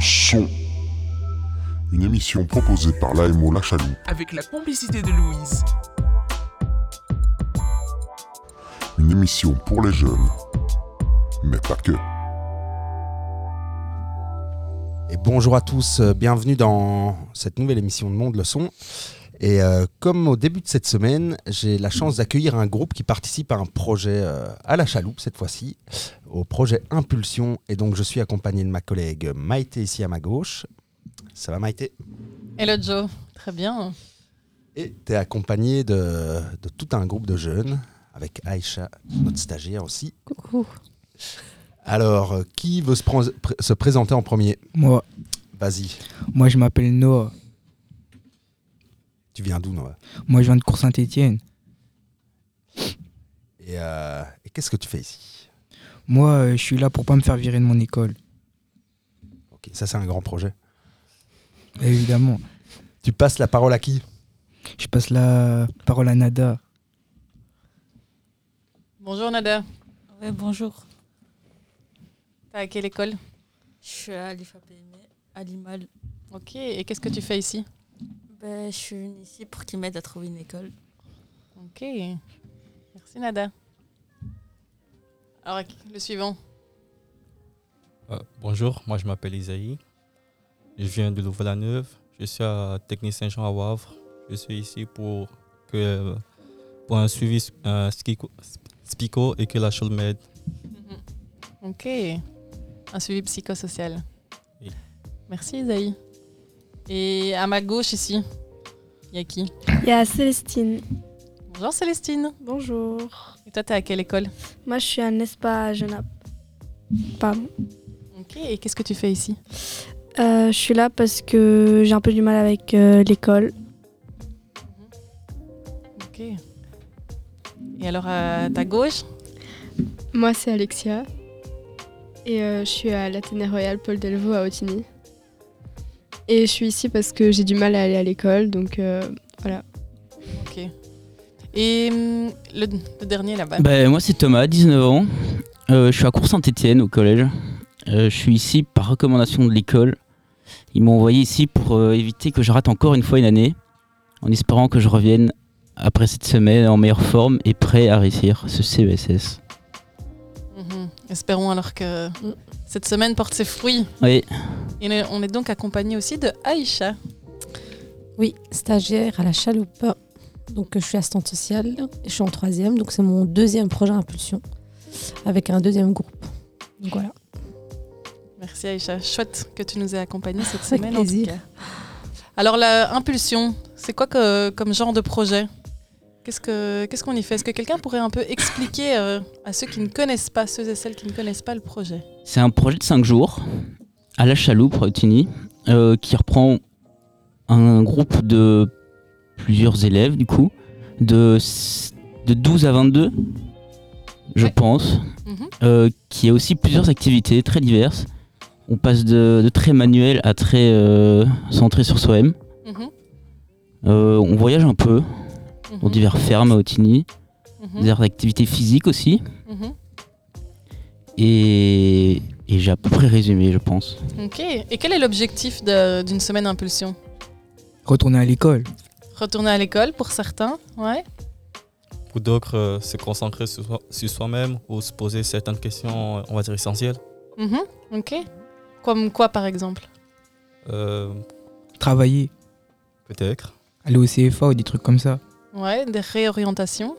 son. Une émission proposée par l'AMO La Chaloupe avec la complicité de Louise. Une émission pour les jeunes, mais pas que. Et bonjour à tous, euh, bienvenue dans cette nouvelle émission de Monde le Son. Et euh, comme au début de cette semaine, j'ai la chance d'accueillir un groupe qui participe à un projet euh, à la chaloupe cette fois-ci, au projet Impulsion. Et donc je suis accompagné de ma collègue Maïté ici à ma gauche. Ça va Maïté? Hello Joe, très bien. Et tu es accompagné de, de tout un groupe de jeunes, avec Aïcha, notre stagiaire aussi. Coucou. Alors, euh, qui veut se, pr- pr- se présenter en premier? Moi, Vas-y, moi je m'appelle Noah. Tu viens d'où Noah? Moi je viens de Cour-Saint-Étienne. Et, euh, et qu'est-ce que tu fais ici? Moi euh, je suis là pour pas me faire virer de mon école. Ok, ça c'est un grand projet. Évidemment. Tu passes la parole à qui? Je passe la parole à Nada. Bonjour Nada. Ouais, bonjour. T'es à quelle école? Je suis à l'IFAPME, à Limal. Ok, et qu'est-ce que tu fais ici? Ben, je suis venue ici pour qu'ils m'aident à trouver une école. Ok, merci Nada. Alors, le suivant. Euh, bonjour, moi je m'appelle Isaïe. Je viens de Louvain-la-Neuve. Je suis à Technique Saint-Jean à Wavre. Je suis ici pour, que, pour un suivi euh, spico et que la chose m'aide. Ok, un suivi psychosocial. Oui. Merci Isaïe. Et à ma gauche ici, il y a qui Il y a Célestine. Bonjour Célestine. Bonjour. Et toi, t'es à quelle école Moi, je suis à Nespa à Genappe. Pardon. Ok, et qu'est-ce que tu fais ici Euh, je suis là parce que j'ai un peu du mal avec euh, l'école. Ok. Et alors à ta gauche Moi, c'est Alexia. Et euh, je suis à l'Athénée Royal Paul Delvaux à Otigny. Et je suis ici parce que j'ai du mal à aller à l'école, donc euh, voilà. Ok. Et hum, le, le dernier là-bas Ben, moi, c'est Thomas, 19 ans. Euh, je suis à Cours-Saint-Étienne au collège. Euh, je suis ici par recommandation de l'école. Ils m'ont envoyé ici pour euh, éviter que je rate encore une fois une année, en espérant que je revienne après cette semaine en meilleure forme et prêt à réussir ce CESS. Mhm. Espérons alors que cette semaine porte ses fruits. Oui, Et on est- on est donc accompagné aussi de Aïcha. Oui, stagiaire à la chaloupe. Donc, je suis assistante sociale et je suis en troisième. Donc, c'est mon deuxième projet Impulsion avec un deuxième groupe. Donc, voilà. Merci Aïcha. Chouette que tu nous aies accompagnés cette Avec semaine en tout plaisir. cas. Alors la impulsion, c'est quoi que- comme genre de projet? Qu'est-ce que qu'est-ce qu'on y fait? Est-ce que quelqu'un pourrait un peu expliquer euh, à ceux qui ne connaissent pas, ceux et celles qui ne connaissent pas le projet? C'est un projet de 5 jours à la chaloupe, Otigny, euh, qui reprend un groupe de plusieurs élèves, du coup, de, de 12 à 22, je Ouais. pense. Mhm. euh, qui a aussi plusieurs activités très diverses. On passe de, de très manuel à très euh, centré sur soi-même. Mhm. Euh, on voyage un peu dans Mhm. diverses fermes à Otigny, des activités physiques aussi. Mhm. Et, et j'ai à peu près résumé, je pense. Ok. Et quel est l'objectif d'une semaine impulsion Retourner à l'école. Retourner à l'école pour certains, ouais. Pour d'autres, euh, se concentrer sur, soi- sur soi-même ou se poser certaines questions, on va dire, essentielles. Mhm. Ok. Comme quoi par exemple? Euh, Travailler. Peut-être. Aller au CFA ou des trucs comme ça. Ouais, des réorientations.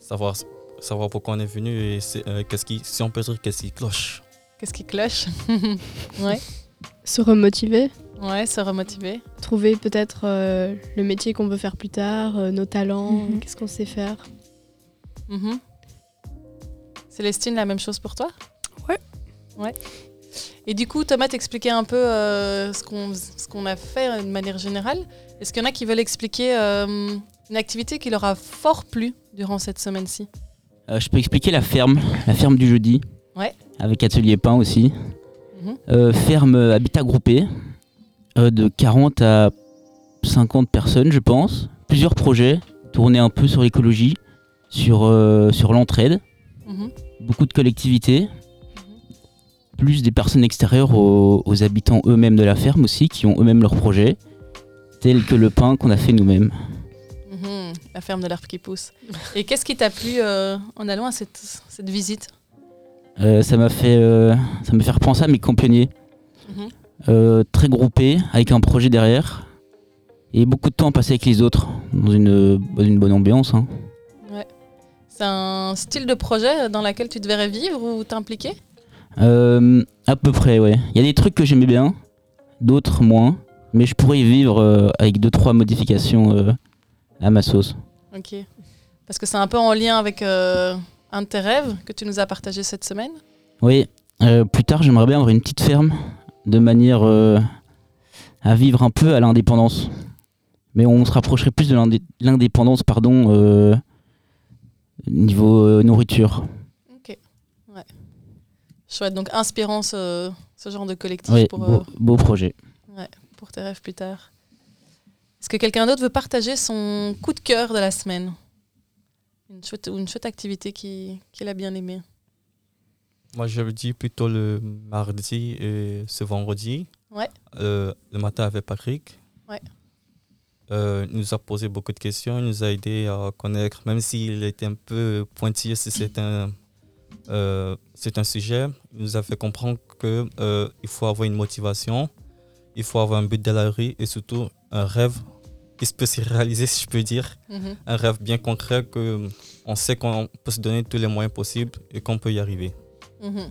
Savoir, savoir pourquoi on est venu et euh, qu'est-ce qui, si on peut dire qu'est-ce qui cloche. Qu'est-ce qui cloche? Ouais. Se remotiver, Ouais, se remotiver. trouver peut-être euh, le métier qu'on veut faire plus tard, euh, nos talents, Mhm. qu'est-ce qu'on sait faire. Mhm. Célestine, la même chose pour toi? Ouais. Ouais. Et du coup, Thomas t'expliquait un peu euh, ce qu'on ce qu'on a fait euh, de manière générale. Est-ce qu'il y en a qui veulent expliquer euh, une activité qui leur a fort plu durant cette semaine-ci Euh, je peux expliquer la ferme, la ferme du jeudi. Ouais. Avec atelier pain aussi. Mhm. Euh, ferme euh, habitat groupé de 40 à 50 personnes, je pense. Plusieurs projets tournés un peu sur l'écologie, sur, sur l'entraide. Mhm. Beaucoup de collectivités. plus des personnes extérieures aux, aux habitants eux-mêmes de la ferme aussi, qui ont eux-mêmes leurs projets, tels que le pain qu'on a fait nous-mêmes. La ferme de l'arbre qui pousse. Et qu'est-ce qui t'a plu euh, en allant à cette, cette visite? Euh, ça m'a fait, euh, ça m'a fait repenser à mes pionniers. Mhm. Euh, très groupés, avec un projet derrière, et beaucoup de temps passé avec les autres, dans une, dans une bonne ambiance. hein. C'est un style de projet dans lequel tu devrais vivre ou t'impliquer? À peu près, ouais. Il y a des trucs que j'aimais bien, d'autres moins, mais je pourrais y vivre avec deux trois modifications à ma sauce. Ok. Parce que c'est un peu en lien avec euh, un de tes rêves que tu nous as partagé cette semaine. Oui, euh, plus tard, j'aimerais bien avoir une petite ferme de manière euh, à vivre un peu à l'indépendance. Mais on se rapprocherait plus de l'indé- l'indépendance, pardon, niveau nourriture. Ok. Ouais. Chouette. Donc inspirant ce, ce genre de collectif Oui, pour, beau, beau projet. pour tes rêves plus tard. Est-ce que quelqu'un d'autre veut partager son coup de cœur de la semaine? Une chouette, Ou une chouette activité qui- qu'il a bien aimée? Moi, je le dis plutôt le mardi et ce vendredi. Ouais. Euh, le matin avec Patrick. Ouais. Euh, il nous a posé beaucoup de questions, il nous a aidé à connaître, même s'il était un peu pointilleux si c'est un, euh, un sujet, il nous a fait comprendre qu'il faut avoir une motivation, il faut avoir un but dans la vie et surtout un rêve qui se peut se réaliser, si je peux dire. Mhm. Un rêve bien concret que on sait qu'on peut se donner tous les moyens possibles et qu'on peut y arriver. Mhm.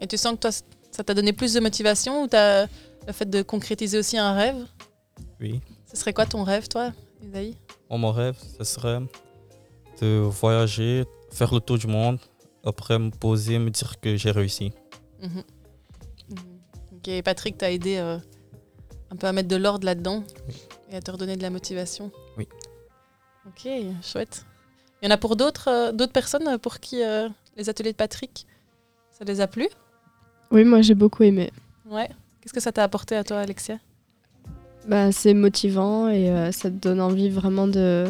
Et tu sens que toi, ça t'a donné plus de motivation ou t'as le fait de concrétiser aussi un rêve? Oui. Ce serait quoi ton rêve, toi, Isaïe? Moi, mon rêve, ce serait de voyager, faire le tour du monde, après me poser, me dire que j'ai réussi. Mhm. Ok, Patrick t'a aidé euh, un peu à mettre de l'ordre là-dedans et à te redonner de la motivation. Oui. Ok, chouette. Il y en a pour d'autres euh, d'autres personnes pour qui euh, les ateliers de Patrick, ça les a plu? Oui, moi j'ai beaucoup aimé. Ouais. Qu'est-ce que ça t'a apporté à toi, Alexia? Bah, c'est motivant et euh, ça te donne envie vraiment de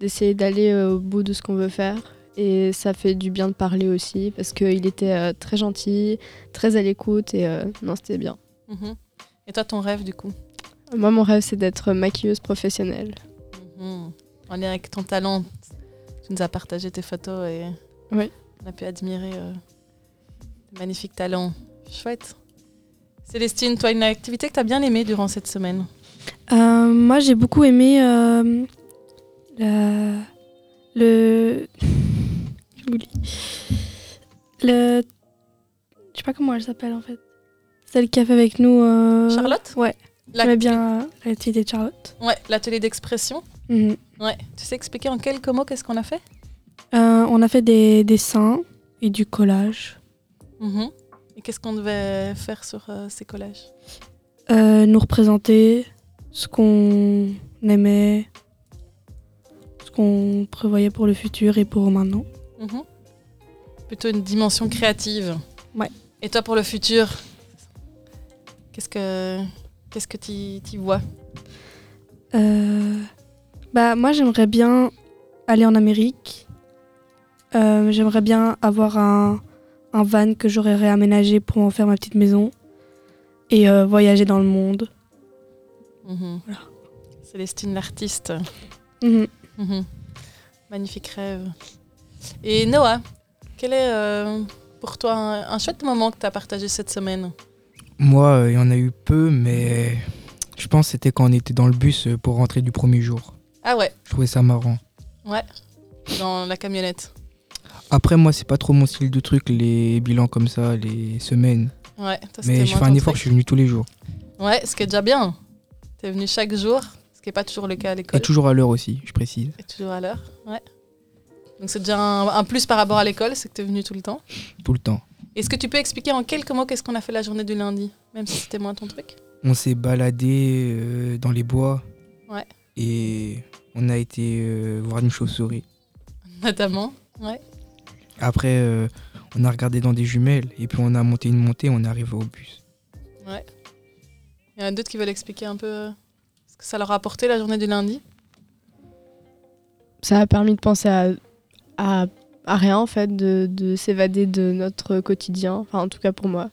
d'essayer d'aller au bout de ce qu'on veut faire. Et ça fait du bien de parler aussi parce qu'il était euh, très gentil, très à l'écoute et euh, non, c'était bien. Mhm. Et toi, ton rêve, du coup? Moi, mon rêve, c'est d'être maquilleuse professionnelle. Mhm. En lien avec ton talent, tu nous as partagé tes photos et Oui. on a pu admirer euh, tes magnifiques talents. Chouette. Célestine, toi, une activité que tu as bien aimée durant cette semaine Euh, moi, j'ai beaucoup aimé euh, la- le. Le. Je sais pas comment elle s'appelle en fait. Celle qui a fait avec nous. euh, Charlotte? Ouais. J'aimais bien l'activité de Charlotte. Ouais, l'atelier d'expression. Mhm. Ouais. Tu sais expliquer en quelques mots qu'est-ce qu'on a fait? Euh, on a fait des dessins et du collage. Mhm. Et qu'est-ce qu'on devait faire sur euh, ces collages? Euh, nous représenter ce qu'on aimait, ce qu'on prévoyait pour le futur et pour maintenant. Mhm. Plutôt une dimension créative. Ouais. Et toi, pour le futur, qu'est-ce que qu'est-ce que tu y vois? Euh, bah, moi, j'aimerais bien aller en Amérique. Euh, j'aimerais bien avoir un, un van que j'aurais réaménagé pour en faire ma petite maison et euh, voyager dans le monde. Mhm. Voilà. Célestine, l'artiste. Mhm. Mhm. Magnifique rêve. Et Noah, quel est euh, pour toi un, un chouette moment que tu as partagé cette semaine? Moi, euh, il y en a eu peu, mais je pense que c'était quand on était dans le bus euh, pour rentrer du premier jour. Ah ouais, Je trouvais ça marrant. ouais, dans la camionnette. Après, moi, c'est pas trop mon style de truc, les bilans comme ça, les semaines. Ouais, toi, Mais je fais un effort, truc. je suis venu tous les jours. Ouais, ce qui est déjà bien. T'es venu chaque jour, ce qui n'est pas toujours le cas à Et l'école. toujours à l'heure aussi, je précise. Et toujours à l'heure, ouais. Donc c'est déjà un, un plus par rapport à l'école, c'est que tu es venu tout le temps. Tout le temps. Est-ce que tu peux expliquer en quelques mots qu'est-ce qu'on a fait la journée du lundi, même si c'était moins ton truc? On s'est baladé euh, dans les bois. Ouais. Et on a été euh, voir une chauve-souris. Notamment, ouais. Après, euh, on a regardé dans des jumelles. Et puis on a monté une montée, on est arrivé au bus. ouais. Il y en a d'autres qui veulent expliquer un peu ce que ça leur a apporté la journée du lundi? Ça a permis de penser à, à, à rien en fait, de, de s'évader de notre quotidien, enfin en tout cas pour moi.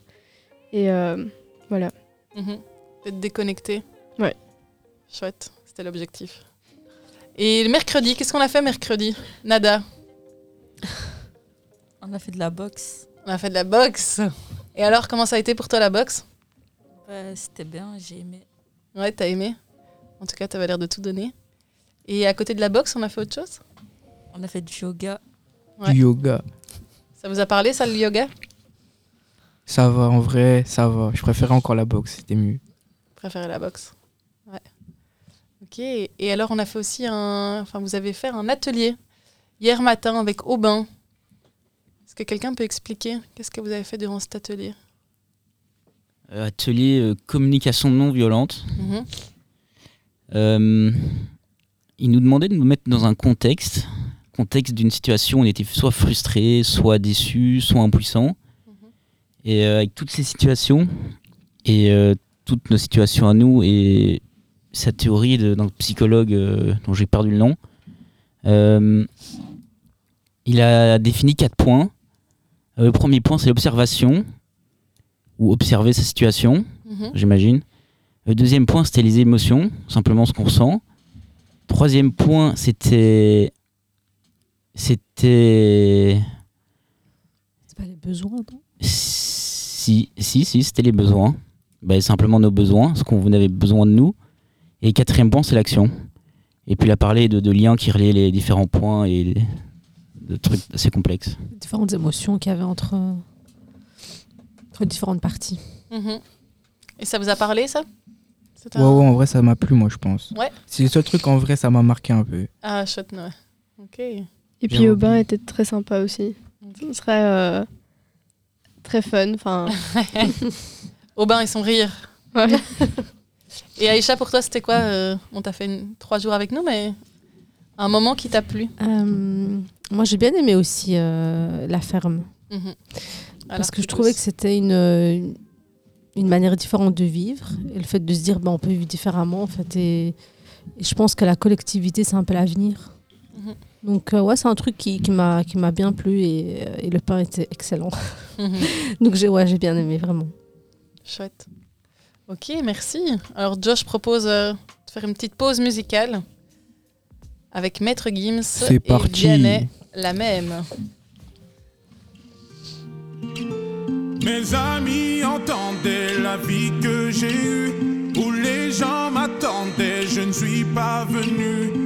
Et euh, voilà. Mhm. D'être déconnecté. Ouais. Chouette, c'était l'objectif. Et le mercredi, qu'est-ce qu'on a fait mercredi? Nada, On a fait de la boxe. on a fait de la boxe. Et alors, comment ça a été pour toi la boxe? Ouais, C'était bien, j'ai aimé. Ouais, t'as aimé En tout cas, t'avais l'air de tout donner. Et à côté de la boxe, on a fait autre chose? On a fait du yoga. Ouais. Du yoga. Ça vous a parlé, ça, le yoga? Ça va, en vrai, ça va. Je préférais encore la boxe, c'était mieux. Préférez la boxe. Ouais. Ok. Et alors, on a fait aussi un. Enfin, vous avez fait un atelier hier matin avec Aubin. Est-ce que quelqu'un peut expliquer qu'est-ce que vous avez fait durant cet atelier? Euh, atelier euh, communication non violente. Mhm. Euh, il nous demandait de nous mettre dans un contexte, contexte d'une situation où on était soit frustré, soit déçu, soit impuissant. Et euh, avec toutes ces situations et euh, toutes nos situations à nous et sa théorie de- d'un psychologue euh, dont j'ai perdu le nom, il a défini quatre points. Le premier point, c'est l'observation, ou observer sa situation, Mhm. j'imagine. Le deuxième point, c'était les émotions, simplement ce qu'on ressent. Troisième point, c'était. C'était. C'est pas les besoins, non? Si, si, si, c'était les besoins. Ben, simplement nos besoins, ce qu'on avait besoin de nous. Et quatrième point, c'est l'action. Et puis il a parlé de, de liens qui relaient les différents points et de trucs assez complexes. Les différentes émotions qu'il y avait entre, entre différentes parties. Mhm. Et ça vous a parlé, ça? Ouais, ouais, en vrai, ça m'a plu, moi, je pense. Ouais. C'est le seul truc, en vrai, ça m'a marqué un peu. Ah, chouette, ouais. Ok. Et puis. Aubin était très sympa aussi. Ce serait euh, très fun. Enfin, Aubin et son rire. ouais. Et Aïcha, pour toi, c'était quoi euh, On t'a fait une- trois jours avec nous, mais un moment qui t'a plu? Euh, moi, j'ai bien aimé aussi euh, la ferme. Mhm. Parce que je trouvais que c'était une, une, une manière différente de vivre. Et le fait de se dire, ben, on peut vivre différemment, en fait. Et, et je pense que la collectivité, c'est un peu l'avenir. Donc, euh, ouais, c'est un truc qui, qui m'a qui m'a bien plu et, euh, et le pain était excellent. Mhm. Donc, j'ai ouais, j'ai bien aimé, vraiment. Chouette. Ok, merci. Alors, Josh propose euh, de faire une petite pause musicale avec Maître Gims C'est et parti. Vianney, la même. Mes amis entendaient la vie que j'ai eue, où les gens m'attendaient, je ne suis pas venu.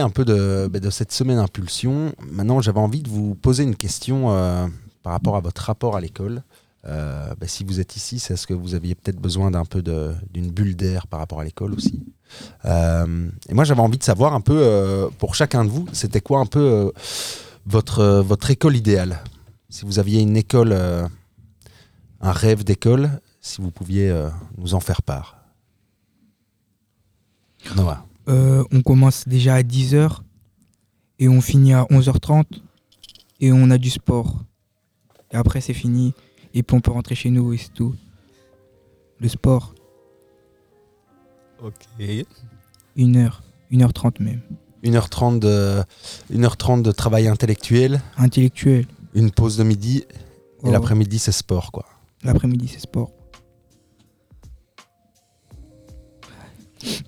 Un peu de, bah, de cette semaine impulsion. Maintenant j'avais envie de vous poser une question euh, par rapport à votre rapport à l'école. Euh, bah, si vous êtes ici, c'est parce que vous aviez peut-être besoin d'un peu d'une bulle d'air par rapport à l'école aussi. Euh, et moi j'avais envie de savoir un peu pour chacun de vous, c'était quoi un peu votre, votre école idéale? Si vous aviez une école, un rêve d'école, si vous pouviez nous en faire part. Noah. Euh, on commence déjà à 10h et on finit à 11h30 et on a du sport. Et après c'est fini et puis on peut rentrer chez nous et c'est tout. Le sport, Ok. 1h, 1h30 même. 1h30 de, 1h30 de travail intellectuel. Intellectuel. Une pause de midi. Et Oh. l'après-midi, c'est sport, quoi. L'après-midi c'est sport.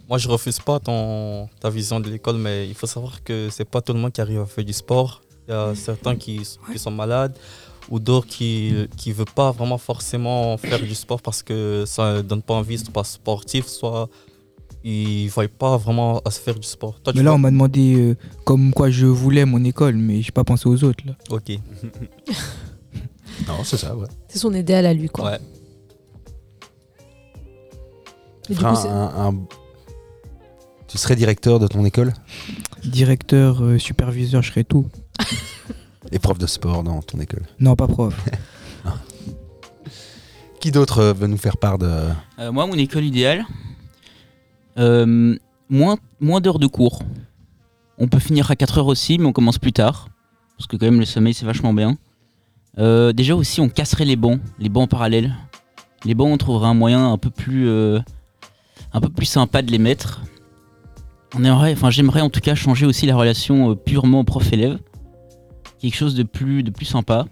Moi, je refuse pas ton, ta vision de l'école, mais il faut savoir que c'est pas tout le monde qui arrive à faire du sport. Il y a certains qui, qui sont malades ou d'autres qui ne veulent pas vraiment forcément faire du sport parce que ça ne donne pas envie, soit pas sportif, soit ils ne voient pas vraiment à se faire du sport. Toi, Mais là vois- on m'a demandé euh, comme quoi je voulais mon école mais j'ai pas pensé aux autres là. Ok. non, c'est ça, ouais. C'est son idéal à lui, quoi. Ouais. Du coup, c'est- un- un- Tu serais directeur de ton école Directeur, euh, superviseur, je serais tout. Et prof de sport dans ton école Non, pas prof. Qui d'autre euh, veut nous faire part de... Euh, moi, mon école idéale, euh, moins, moins d'heures de cours. On peut finir à 4 heures aussi, mais on commence plus tard. Parce que quand même, le sommeil, c'est vachement bien. Euh, déjà aussi, on casserait les bancs, les bancs parallèles. Les bancs, on trouverait un moyen un peu plus, euh, un peu plus sympa de les mettre. On aimerait, enfin, j'aimerais en tout cas changer aussi la relation euh, purement prof-élève. Quelque chose de plus, de plus sympa.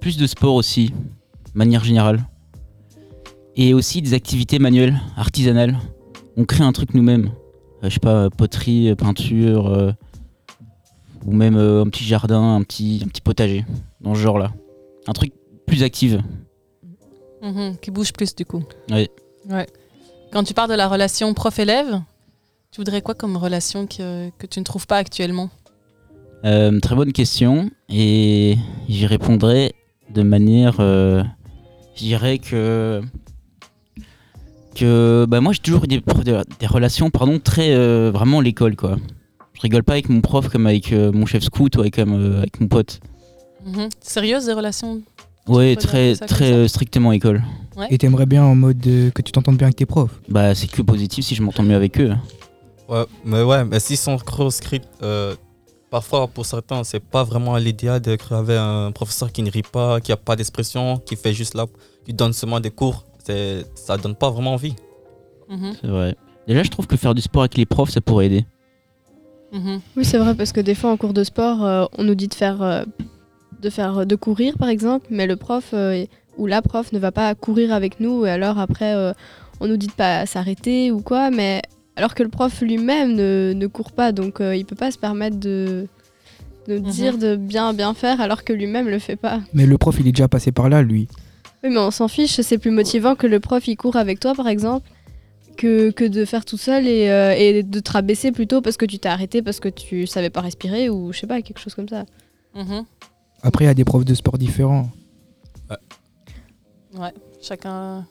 Plus de sport aussi, de manière générale et aussi des activités manuelles, artisanales. On crée un truc nous-mêmes. Euh, je sais pas, poterie, euh, peinture, euh, ou même euh, un petit jardin, un petit, un petit potager, dans ce genre-là. Un truc plus actif. Mhm, qui bouge plus du coup. Oui. Ouais. Quand tu parles de la relation prof-élève, tu voudrais quoi comme relation que, que tu ne trouves pas actuellement? Euh, très bonne question, et j'y répondrai de manière. euh, je dirais que. que bah moi j'ai toujours eu des, des relations pardon, très. euh, vraiment l'école quoi. Je rigole pas avec mon prof comme avec euh, mon chef scout ou avec, euh, avec mon pote. Mhm. Sérieuse des relations? Ouais, très, ça très euh, strictement école. Ouais. Et t'aimerais bien en mode euh, que tu t'entendes bien avec tes profs? Bah, c'est que positif si je m'entends mieux avec eux. Ouais, mais ouais, mais s'ils sont proscrits, euh, parfois pour certains, c'est pas vraiment l'idéal d'être avec un professeur qui ne rit pas, qui a pas d'expression, qui fait juste là, qui donne seulement des cours. C'est, ça donne pas vraiment envie. Mhm. C'est vrai. Déjà, je trouve que faire du sport avec les profs, ça pourrait aider. Mhm. Oui, c'est vrai parce que des fois en cours de sport, euh, on nous dit de faire, euh, de faire, de courir par exemple, mais le prof euh, ou la prof ne va pas courir avec nous et alors après euh, on nous dit de pas s'arrêter ou quoi, mais alors que le prof lui-même ne, ne court pas, donc euh, il peut pas se permettre de de dire de bien bien faire alors que lui-même le fait pas. Mais le prof, il est déjà passé par là, lui. Oui, mais on s'en fiche, c'est plus motivant que le prof il court avec toi par exemple. Que, que de faire tout seul et, euh, et de te rabaisser plutôt parce que tu t'es arrêté parce que tu savais pas respirer ou je sais pas, quelque chose comme ça. Mhm. Après, il y a des profs de sport différents. Ouais, chacun,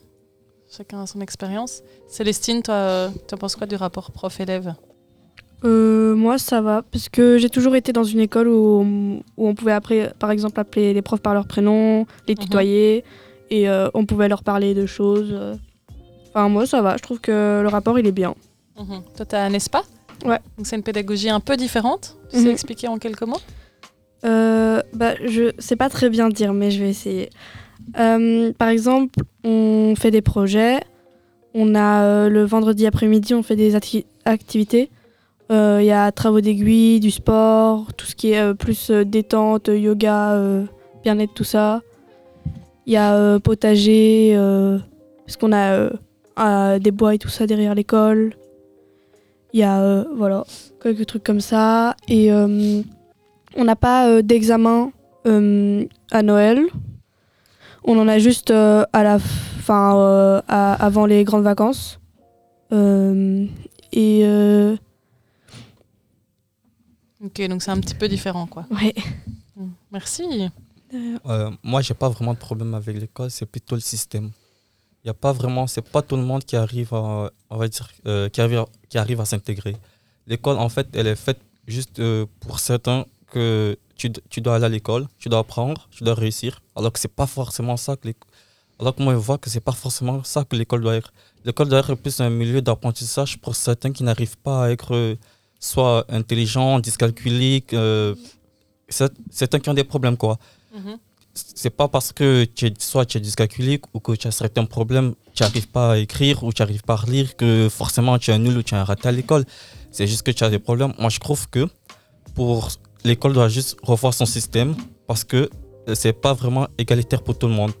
chacun a son expérience. Célestine, toi, tu en penses quoi du rapport prof-élève? Euh, moi, ça va, parce que j'ai toujours été dans une école où, on- où on pouvait, après, par exemple, appeler les profs par leur prénom, les tutoyer. et euh, on pouvait leur parler de choses. euh. Enfin, moi, ça va. Je trouve que le rapport, il est bien. Mhm. Toi, tu as un ESPA Ouais. Donc, c'est une pédagogie un peu différente? Tu Mhm. sais expliquer en quelques mots? Euh, bah, je sais pas très bien dire, mais je vais essayer. Euh, par exemple, on fait des projets. On a euh, le vendredi après-midi, on fait des acti- activités. Euh, Il y a travaux d'aiguille, du sport, tout ce qui est plus détente, yoga, bien-être, tout ça. Il y a potager, parce qu'on a des bois et tout ça derrière l'école. Il y a voilà, quelques trucs comme ça. Et on n'a pas d'examen à Noël. On en a juste euh, à la fin, euh, à- avant les grandes vacances. Euh, et euh, Ok, donc c'est un petit peu différent, quoi. ouais. Mm. Merci. Euh, moi, j'ai pas vraiment de problème avec l'école, c'est plutôt le système. Il y a pas vraiment, c'est pas tout le monde qui arrive à, on va dire, euh, qui arrive, à- qui arrive à s'intégrer. L'école, en fait, elle est faite juste euh, pour certains que tu, tu dois aller à l'école, tu dois apprendre, tu dois réussir. Alors que c'est pas forcément ça que l'école. Alors que moi, je vois que c'est pas forcément ça que l'école doit être. L'école doit être plus un milieu d'apprentissage pour certains qui n'arrivent pas à être euh, soit intelligents, dyscalculiques, euh, cer- certains qui ont des problèmes, quoi Mhm. c'est pas parce que tu es, soit tu es dyscalculique ou que tu as certains problèmes, tu n'arrives pas à écrire ou tu n'arrives pas à lire que forcément tu es un nul ou tu es un raté à l'école. C'est juste que tu as des problèmes. Moi, je trouve que pour l'école doit juste revoir son système parce que euh, c'est pas vraiment égalitaire pour tout le monde.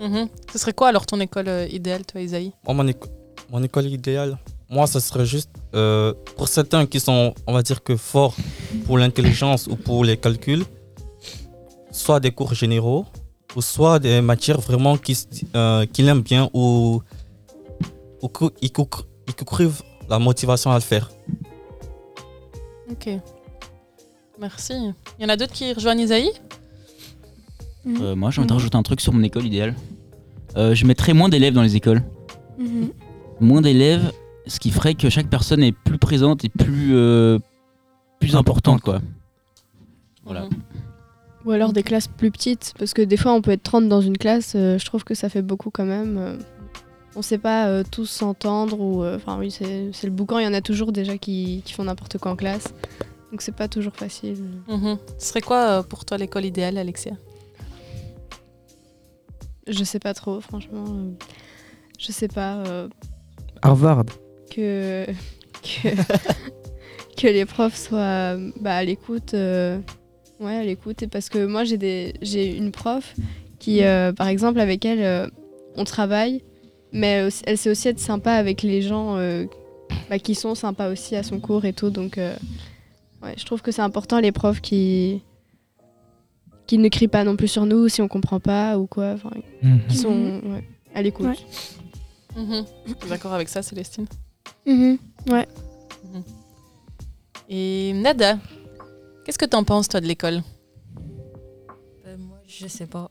Mhm. Ce serait quoi alors ton école euh, idéale, toi, Isaïe? Mon, éco- mon école idéale, moi, ce serait juste euh, pour certains qui sont, on va dire que forts pour l'intelligence ou pour les calculs, soit des cours généraux ou soit des matières vraiment qui, s- euh, qu'il aime bien ou, ou que- ils cou- ils courent la motivation à le faire. Ok. Merci. Il y en a d'autres qui rejoignent Isaïe Euh, moi, j'ai envie de rajouter un truc sur mon école idéale. Euh, je mettrais moins d'élèves dans les écoles. Mhm. Moins d'élèves, ce qui ferait que chaque personne est plus présente et plus, euh, plus importante, quoi. Voilà. Ou alors des classes plus petites, parce que des fois on peut être 30 dans une classe, euh, je trouve que ça fait beaucoup quand même. euh. on sait pas euh, tous s'entendre, ou. euh, Enfin oui, c'est c'est le boucan, il y en a toujours déjà qui, qui font n'importe quoi en classe. Donc c'est pas toujours facile. Mhm. Ce serait quoi euh, pour toi l'école idéale, Alexia? Je sais pas trop, franchement. je sais pas. euh, Harvard. que, que, que les profs soient bah, à l'écoute. euh, ouais, à l'écoute. Et parce que moi, j'ai des j'ai une prof qui, euh, par exemple, avec elle, euh, on travaille, mais elle sait aussi être sympa avec les gens euh, bah, qui sont sympas aussi à son cours et tout. Donc, euh, ouais, je trouve que c'est important les profs qui qui ne crient pas non plus sur nous si on comprend pas ou quoi. enfin, Mhm. Qui sont ouais, à l'écoute. Ouais. Mhm. D'accord avec ça, Célestine Mhm. Ouais. Mhm. Et Nada, qu'est-ce que t'en penses, toi, de l'école? Euh, moi, je sais pas.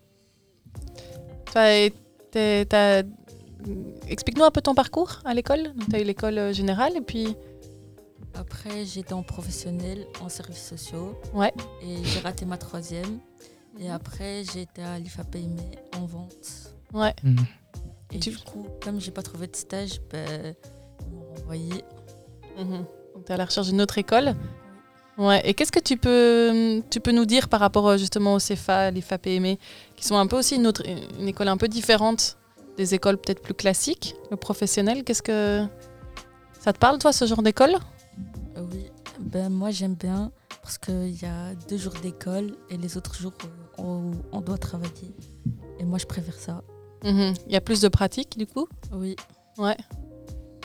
Explique-nous un peu ton parcours à l'école. Tu as eu l'école euh, générale et puis. Après, j'étais en professionnel, en services sociaux. Ouais. Et j'ai raté ma troisième. Et après, j'ai été à l'IFAPME en vente. Ouais. Mhm. Et du coup, comme j'ai pas trouvé de stage, ben, ils m'ont renvoyé. Mhm. Donc, tu es à la recherche d'une autre école. Ouais. Et qu'est-ce que tu peux, tu peux nous dire par rapport euh, justement au CFA, l'IFA PME, qui sont un peu aussi une, autre, une école un peu différente des écoles peut-être plus classiques, le professionnel? Qu'est-ce que. Ça te parle, toi, ce genre d'école? Ben, moi j'aime bien parce qu'il y a deux jours d'école et les autres jours euh, on, on doit travailler. Et moi je préfère ça. Mhm. Il y a plus de pratique, du coup? Oui. Ouais.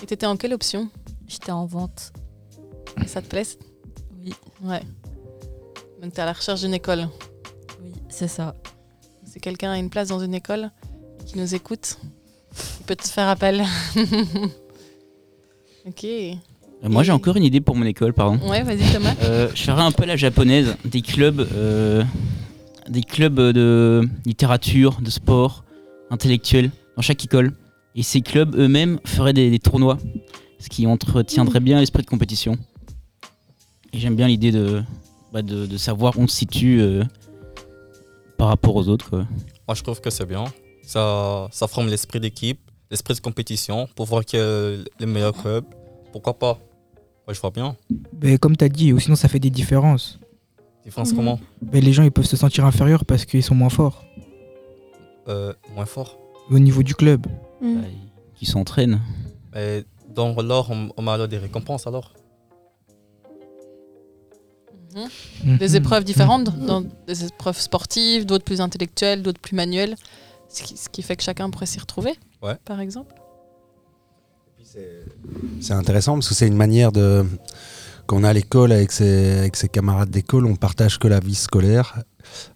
Et tu étais en quelle option? J'étais en vente. Et ça te plaît? Oui. Ouais. Donc tu es à la recherche d'une école. Oui, c'est ça. Si quelqu'un a une place dans une école qui nous écoute, il peut te faire appel. ok. Euh, Moi, j'ai encore une idée pour mon école, pardon. Ouais, vas-y Thomas. Euh, je ferais un peu la japonaise, des clubs, euh, des clubs de littérature, de sport, intellectuel dans chaque école. Et ces clubs eux-mêmes feraient des, des tournois, ce qui entretiendrait bien l'esprit de compétition. Et j'aime bien l'idée de, bah, de, de savoir où on se situe euh, par rapport aux autres. Quoi. Moi, je trouve que c'est bien. Ça, ça forme l'esprit d'équipe, l'esprit de compétition pour voir qui est les meilleurs clubs. Pourquoi pas Ouais, Je vois bien. Ben, comme tu as dit, ou sinon ça fait des différences. Différence Mhm. comment Ben, les gens ils peuvent se sentir inférieurs parce qu'ils sont moins forts Euh, Moins fort. au niveau du club. Mm. Bah, Qui s'entraînent. Et dans l'or, on, on m'a alors des récompenses alors Mhm. Des Mhm. épreuves différentes, dans des épreuves sportives, d'autres plus intellectuelles, d'autres plus manuelles. Ce qui, ce qui fait que chacun pourrait s'y retrouver, Ouais. par exemple. C'est intéressant parce que c'est une manière de. Quand on à l'école avec ses, camarades d'école, on partage que la vie scolaire.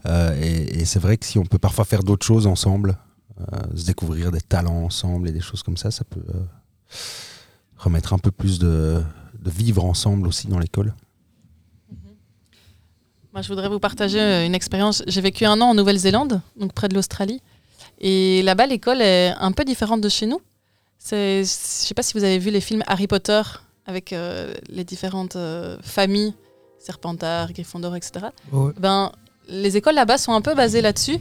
Euh, et c'est vrai que si on peut parfois faire d'autres choses ensemble, euh, se découvrir des talents ensemble et des choses comme ça, ça peut euh, remettre un peu plus de, vivre ensemble aussi dans l'école. Moi, je voudrais vous partager une expérience. J'ai vécu un an en Nouvelle-Zélande, donc près de l'Australie. Et là-bas, l'école est un peu différente de chez nous. Je ne sais pas si vous avez vu les films Harry Potter avec euh, les différentes euh, familles, Serpentard, Gryffondor, etc. Ouais. Ben, les écoles là-bas sont un peu basées là-dessus.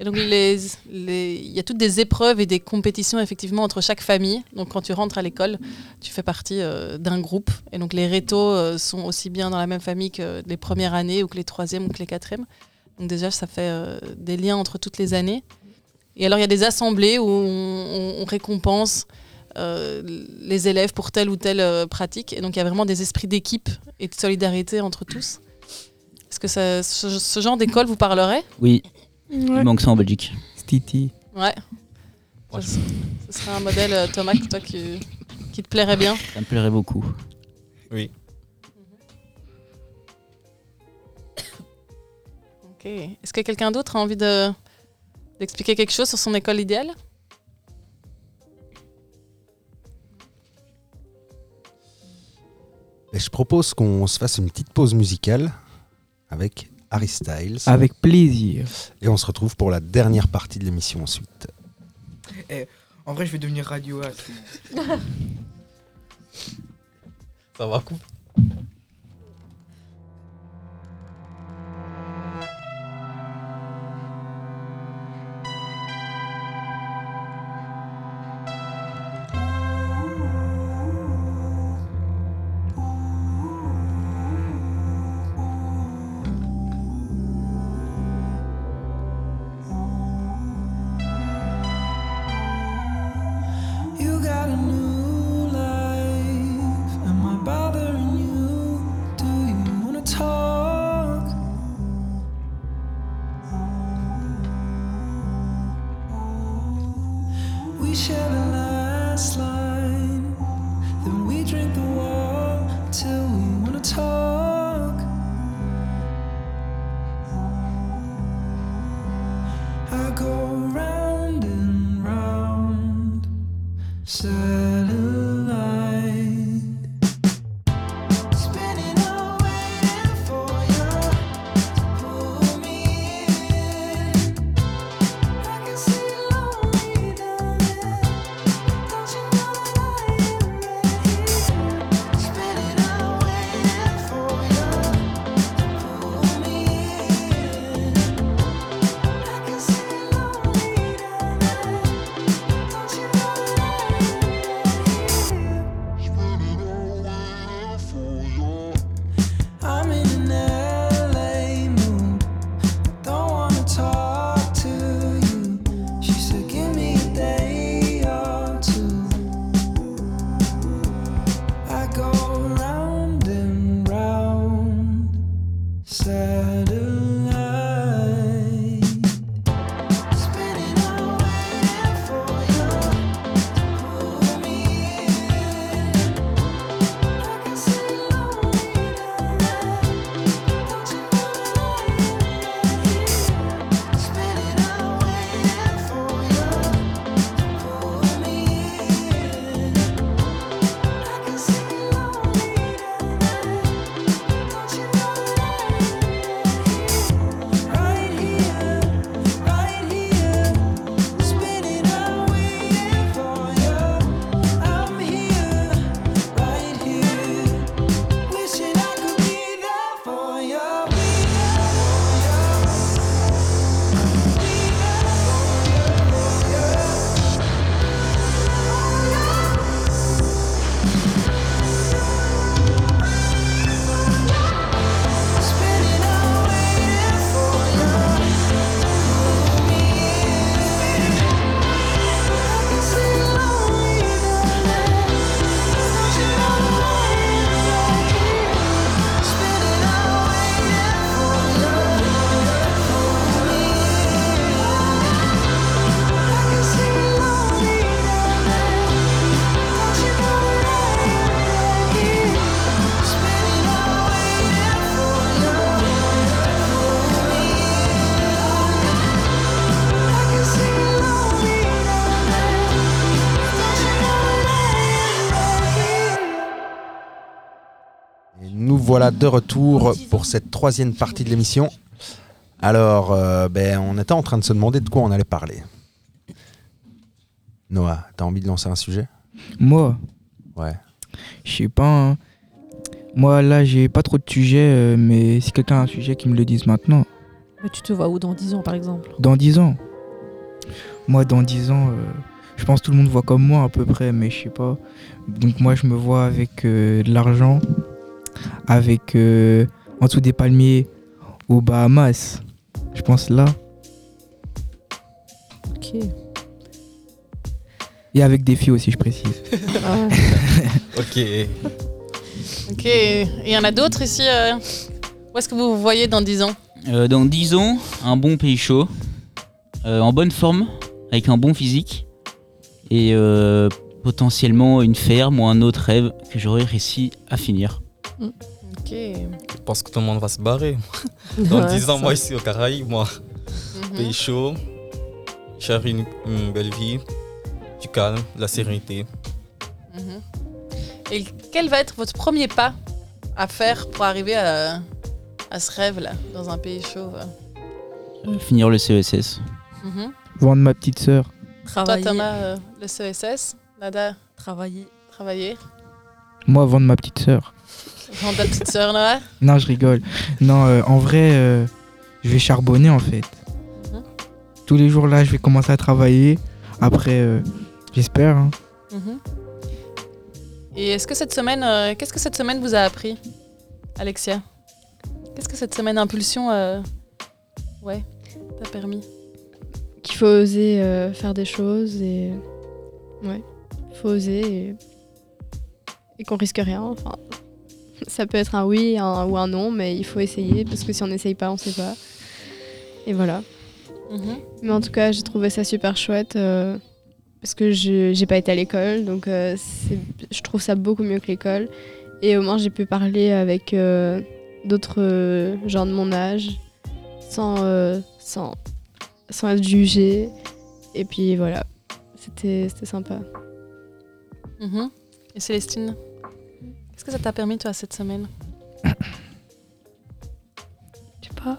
Et donc, les- les- il y a toutes des épreuves et des compétitions effectivement entre chaque famille. Donc, quand tu rentres à l'école, tu fais partie euh, d'un groupe. Et donc, les rétos sont aussi bien dans la même famille que les premières années ou que les troisièmes ou que les quatrièmes. Donc, déjà, ça fait des liens entre toutes les années. Et alors, il y a des assemblées où on, on- on récompense euh, les élèves pour telle ou telle euh, pratique. Et donc, il y a vraiment des esprits d'équipe et de solidarité entre tous. Est-ce que ça- ce, ce genre d'école vous parlerait? Oui, Ouais. il manque ça en Belgique. Stiti. Ouais. Ouais, Ce, ce serait un modèle, euh, Thomas, que toi, qui, qui te plairait bien. Ça me plairait beaucoup. Oui. Ok. Est-ce que quelqu'un d'autre a envie de, d'expliquer quelque chose sur son école idéale? Et je propose qu'on se fasse une petite pause musicale avec Harry Styles. Avec plaisir. Et on se retrouve pour la dernière partie de l'émission ensuite. En vrai, je vais devenir radio. Ça va couper. we shall voilà de retour pour cette troisième partie de l'émission. Alors, euh, ben, on était en train de se demander de quoi on allait parler. Noah, t'as envie de lancer un sujet? Moi, Ouais. je sais pas. hein. Moi, là, j'ai pas trop de sujets, euh, mais si quelqu'un a un sujet, qu'il me le dise maintenant. Mais tu te vois où dans 10 ans, par exemple? Dans 10 ans? Moi, dans 10 ans, euh, je pense que tout le monde voit comme moi à peu près, mais je sais pas. Donc, moi, je me vois avec euh, de l'argent, avec euh, en dessous des palmiers aux Bahamas. Je pense là. Ok. Et avec des filles aussi, je précise. Ah Ok. Ok. Et il y en a d'autres ici euh, Où est-ce que vous vous voyez dans 10 ans? Euh, dans 10 ans, un bon pays chaud, euh, en bonne forme, avec un bon physique, et euh, potentiellement une ferme ou un autre rêve que j'aurais réussi à finir. Ok. Je pense que tout le monde va se barrer. Dans Ouais, 10 ans, ça. moi, ici au Caraïbes, moi, Mhm. pays chaud, cher une, une belle vie, du calme, de la sérénité. Mhm. Et quel va être votre premier pas à faire pour arriver à, à ce rêve-là, dans un pays chaud euh finir le CESS. Mhm. Vendre ma petite sœur. Toi, Travailler. Thomas, euh, le CESS, Nada, Travailler. travailler. Moi, vendre ma petite sœur. Ta petite sœur, Non, je rigole. Non, euh, en vrai, euh, je vais charbonner en fait. Mhm. Tous les jours là, je vais commencer à travailler. Après, euh, j'espère. hein. Mhm. Et est-ce que cette semaine, euh, qu'est-ce que cette semaine vous a appris, Alexia? Qu'est-ce que cette semaine impulsion, euh, ouais, t'a permis? Qu'il faut oser euh, faire des choses et. Ouais, faut oser et, et qu'on risque rien. Enfin, ça peut être un oui un, ou un non, mais il faut essayer parce que si on n'essaye pas, on sait pas. Et voilà. Mhm. Mais en tout cas, j'ai trouvé ça super chouette euh, parce que je j'ai pas été à l'école, donc euh, je trouve ça beaucoup mieux que l'école. Et au moins, j'ai pu parler avec euh, d'autres gens de mon âge sans, sans, sans être jugée. Et puis voilà, c'était c'était sympa. Mhm. Et Célestine, qu'est-ce que ça t'a permis, toi, cette semaine Je sais pas.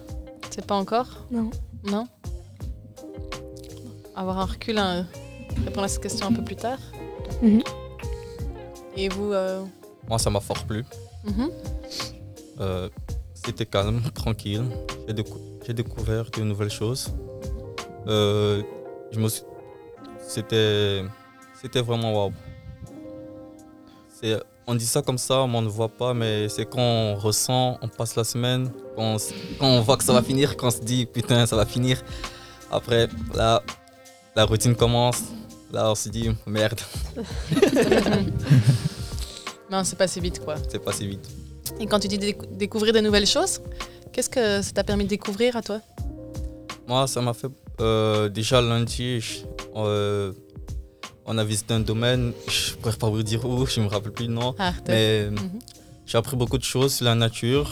C'est pas encore Non. Non Avoir un recul, hein, répondre à cette question un peu plus tard. Mhm. Et vous euh, Moi, ça m'a fort plu. mhm. Euh, C'était calme, tranquille. J'ai décou- j'ai découvert de nouvelles choses. Euh, je me suis- C'était c'était vraiment waouh. C'est- On dit ça comme ça, mais on ne voit pas, mais c'est quand on ressent, on passe la semaine, quand on, s- quand on voit que ça va finir, quand on se dit putain, ça va finir. Après, là, la routine commence. Là, on se dit merde, non, c'est passé vite, quoi. c'est passé vite. Et quand tu dis décou- découvrir de nouvelles choses, qu'est-ce que ça t'a permis de découvrir à toi? Moi, ça m'a fait. euh, déjà lundi, je- euh, on a visité un domaine. Je pourrais pas vous dire où, je me rappelle plus le nom. Ah, mais Mhm. j'ai appris beaucoup de choses sur la nature,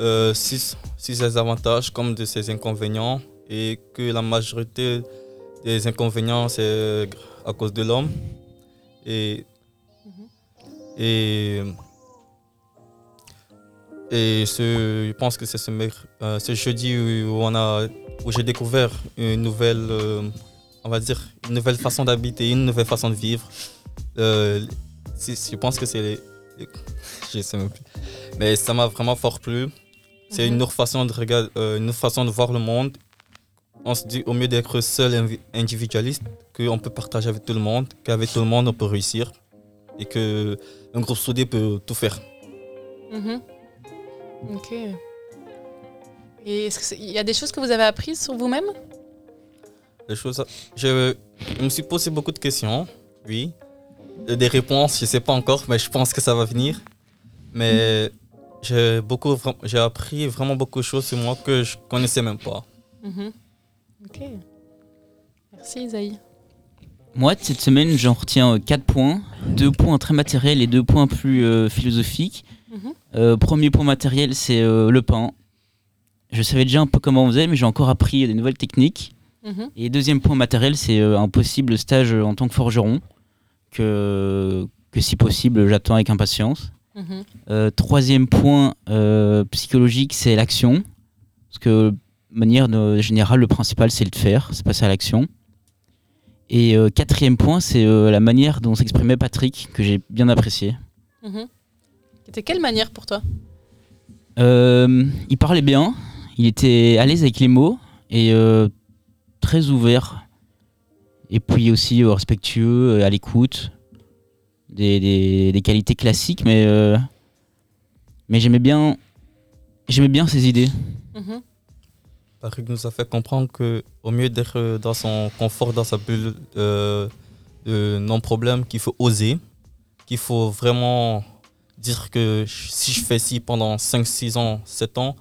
euh, sur, sur ses avantages comme de ses inconvénients, et que la majorité des inconvénients, c'est à cause de l'homme. Et. Et. Et ce, je pense que c'est ce, euh, ce jeudi où, on a, où j'ai découvert une nouvelle, euh, on va dire, une nouvelle façon d'habiter, une nouvelle façon de vivre. Euh, je pense que c'est les, les- je sais même plus. Mais ça m'a vraiment fort plu. C'est Mhm. une autre façon de regarder, euh, une autre façon de voir le monde. On se dit au mieux d'être seul individualiste, qu'on peut partager avec tout le monde, qu'avec tout le monde on peut réussir et que un groupe soudé peut tout faire. Mhm. Ok. Et est-ce y a des choses que vous avez apprises sur vous-même? Les choses, je, je me suis posé beaucoup de questions, oui. Et Des réponses, je sais pas encore, mais je pense que ça va venir. Mais j'ai beaucoup, vra- j'ai appris vraiment beaucoup de choses sur moi que je connaissais même pas. Mhm. Ok. Merci Isaïe. Moi, cette semaine, j'en retiens 4 points. Deux points très matériels et deux points plus euh, philosophiques. Mhm. Euh, premier point matériel, c'est euh, le pain. Je savais déjà un peu comment on faisait, mais j'ai encore appris des nouvelles techniques. Mhm. Et deuxième point matériel, c'est euh, un possible stage en tant que forgeron, que, que si possible, j'attends avec impatience. Mhm. Euh, troisième point euh, psychologique, c'est l'action. Parce que, de manière de- générale, le principal, c'est le faire, c'est passer à l'action. Et euh, quatrième point, c'est la manière dont s'exprimait Patrick, que j'ai bien apprécié. Mhm. C'était quelle manière pour toi? Il parlait bien, il était à l'aise avec les mots et très ouvert. Et puis aussi euh, respectueux, euh, à l'écoute. Des, des- des qualités classiques, mais, euh, mais j'aimais bien, j'aimais bien ses idées. Mhm. Patrick nous a fait comprendre que au mieux d'être dans son confort, dans sa bulle euh, de non-problème, qu'il faut oser, qu'il faut vraiment dire que si je fais ci pendant 5, 6 ans, 7 ans,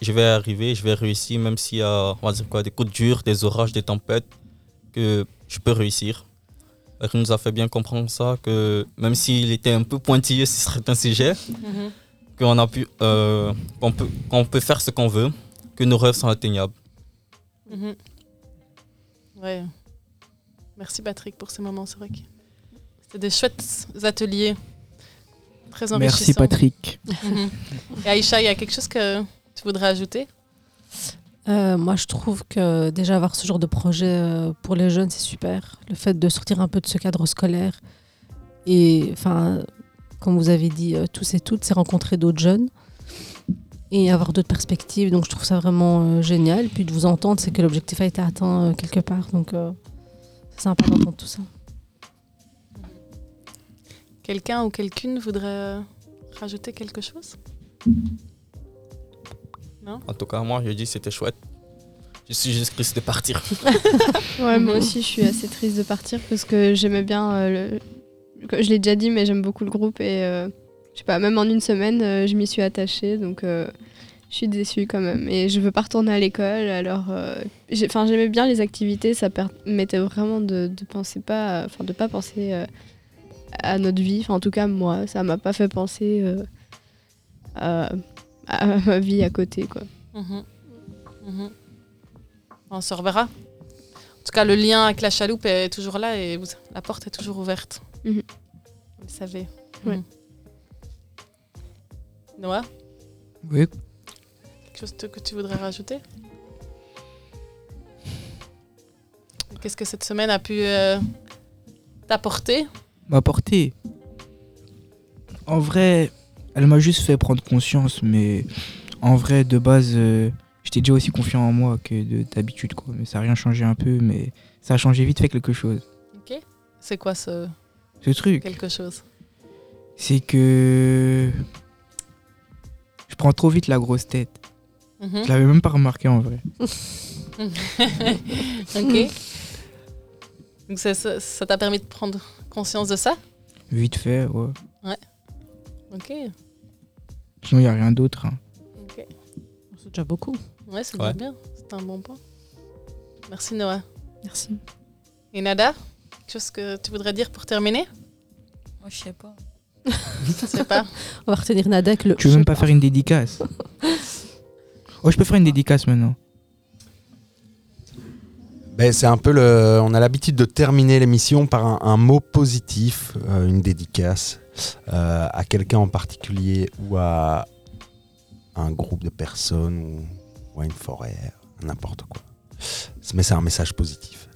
je vais arriver, je vais réussir, même s'il y a on va dire quoi, des coups durs, des orages, des tempêtes, que je peux réussir. Patrick nous a fait bien comprendre ça, que même s'il était un peu pointilleux sur certains sujets, Mhm. qu'on a pu, euh, qu'on peut, qu'on peut faire ce qu'on veut, que nos rêves sont atteignables. Mhm. Ouais. Merci Patrick pour ces moments, c'est vrai que c'était des chouettes ateliers. Très enrichissants. Merci Patrick. Mhm. Et Aïcha, il y a quelque chose que tu voudrais ajouter? Euh, moi, je trouve que déjà avoir ce genre de projet euh, pour les jeunes, c'est super. Le fait de sortir un peu de ce cadre scolaire et, enfin, comme vous avez dit, euh, tous et toutes, c'est rencontrer d'autres jeunes et avoir d'autres perspectives. Donc, je trouve ça vraiment génial. Puis de vous entendre, c'est que l'objectif a été atteint quelque part. Donc, euh, c'est sympa d'entendre tout ça. Quelqu'un ou quelqu'une voudrait rajouter quelque chose? Non En tout cas, moi, je dis que c'était chouette. Je suis juste triste de partir. Ouais, moi aussi, je suis assez triste de partir parce que j'aimais bien. euh, le... Je l'ai déjà dit, mais j'aime beaucoup le groupe et euh, je sais pas, même en une semaine, euh, je m'y suis attachée donc euh, je suis déçue quand même. Et je veux pas retourner à l'école alors. euh, Enfin, j'aimais bien les activités, ça permettait vraiment de, de penser pas. Enfin, de pas penser euh, à notre vie. Enfin, en tout cas, moi, ça m'a pas fait penser euh, à, à ma vie à côté quoi. Mhm. Mhm. On se reverra. En tout cas, le lien avec la chaloupe est toujours là et vous- la porte est toujours ouverte. Mhm. Vous le savez. Ouais. Noah, Oui. quelque chose que tu voudrais rajouter? Qu'est-ce que cette semaine a pu euh, t'apporter? M'apporter. En vrai, elle m'a juste fait prendre conscience, mais en vrai, de base, euh, j'étais déjà aussi confiant en moi que de- d'habitude, quoi. Mais ça a rien changé un peu, mais ça a changé vite fait quelque chose. Ok. C'est quoi ce Ce truc, quelque chose? C'est que je prends trop vite la grosse tête. Mhm. Je l'avais même pas remarqué en vrai. ok. Donc ça t'a permis de prendre conscience de ça? Vite fait, ouais. Ouais. Ok. Sinon, il n'y a rien d'autre. hein. Ok. C'est déjà beaucoup. Ouais, c'est Ouais. bien. C'est un bon point. Merci Noah. Merci. Et Nada Quelque chose que tu voudrais dire pour terminer? Moi, je sais pas. Je sais pas. On va retenir Nada avec le. Tu veux même pas faire une dédicace? Oh, je peux faire une dédicace maintenant. Ben, c'est un peu le. On a l'habitude de terminer l'émission par un, un mot positif, euh, une dédicace euh, à quelqu'un en particulier ou à un groupe de personnes ou, ou à une forêt, n'importe quoi. Mais c'est un message positif.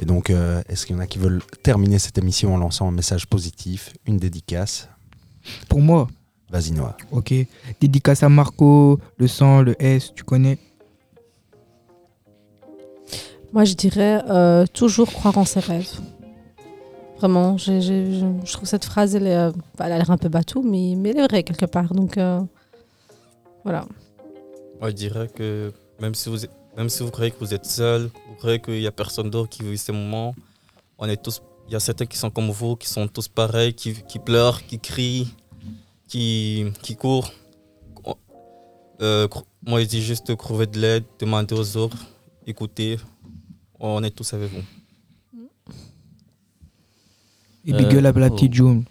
Et donc, euh, est-ce qu'il y en a qui veulent terminer cette émission en lançant un message positif, une dédicace? Pour moi, Vas-y, Noah. ok. Dédicace à Marco, le sang, le S, tu connais? Moi, je dirais euh, toujours croire en ses rêves. Vraiment, je, trouve cette phrase, elle, euh, bah, elle a l'air un peu bateau, mais, mais elle est vraie quelque part. Donc, euh, voilà. Moi, je dirais que même si vous, même si vous croyez que vous êtes seul, vous croyez qu'il n'y a personne d'autre qui vit ces moments, on est tous. Il y a certains qui sont comme vous, qui sont tous pareils, qui, qui pleurent, qui crient, qui, qui courent. Euh, moi, je dis juste trouver de l'aide, demander aux autres, écouter. On est tous avec vous. Et big Euh, up à la oh. petite June.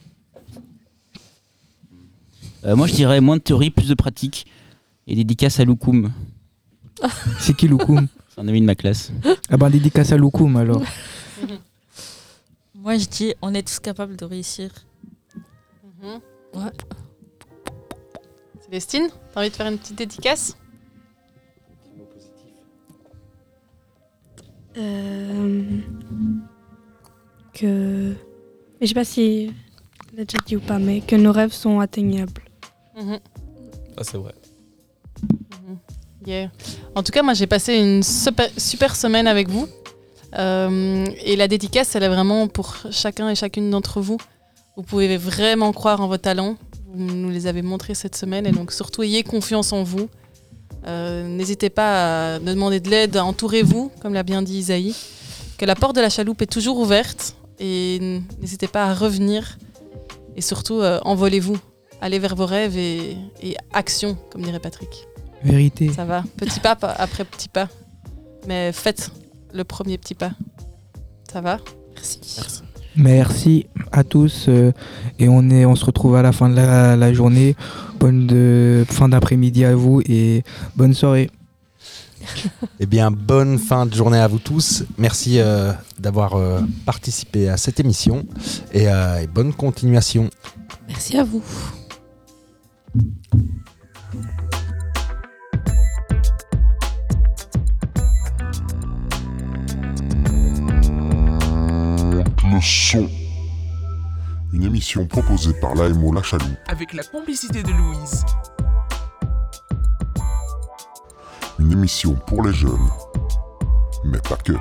Euh, moi, je dirais moins de théorie, plus de pratique. Et dédicace à Loukoum. C'est qui Loukoum C'est un ami de ma classe. Ah ben, dédicace à Loukoum alors. Moi, je dis, on est tous capables de réussir. Mhm. Ouais. Célestine, t'as envie de faire une petite dédicace? Euh, que. Je sais pas si. l'a déjà dit ou pas, mais que nos rêves sont atteignables. Mhm. Ça, c'est vrai. Yeah. En tout cas, moi, j'ai passé une super, super semaine avec vous. Euh, et la dédicace, elle est vraiment pour chacun et chacune d'entre vous. Vous pouvez vraiment croire en vos talents. Vous nous les avez montrés cette semaine. Et donc, surtout, ayez confiance en vous. Euh, N'hésitez pas à demander de l'aide, entourez-vous, comme l'a bien dit Isaïe. Que la porte de la chaloupe est toujours ouverte. Et n'hésitez pas à revenir. Et surtout, euh, envolez-vous. Allez vers vos rêves et, et action, comme dirait Patrick. Vérité. Ça va. Petit pas pa- après petit pas. Mais faites le premier petit pas. Ça va? Merci. Merci à tous euh, et on, est, on se retrouve à la fin de la, la journée. Bonne de, fin d'après-midi à vous et bonne soirée. Eh bien, bonne fin de journée à vous tous. Merci euh, d'avoir euh, participé à cette émission et, euh, et bonne continuation. Merci à vous. Le son. Une émission proposée par l'AMO La Chaloupe. Avec la complicité de Louise. Une émission pour les jeunes. Mais pas que.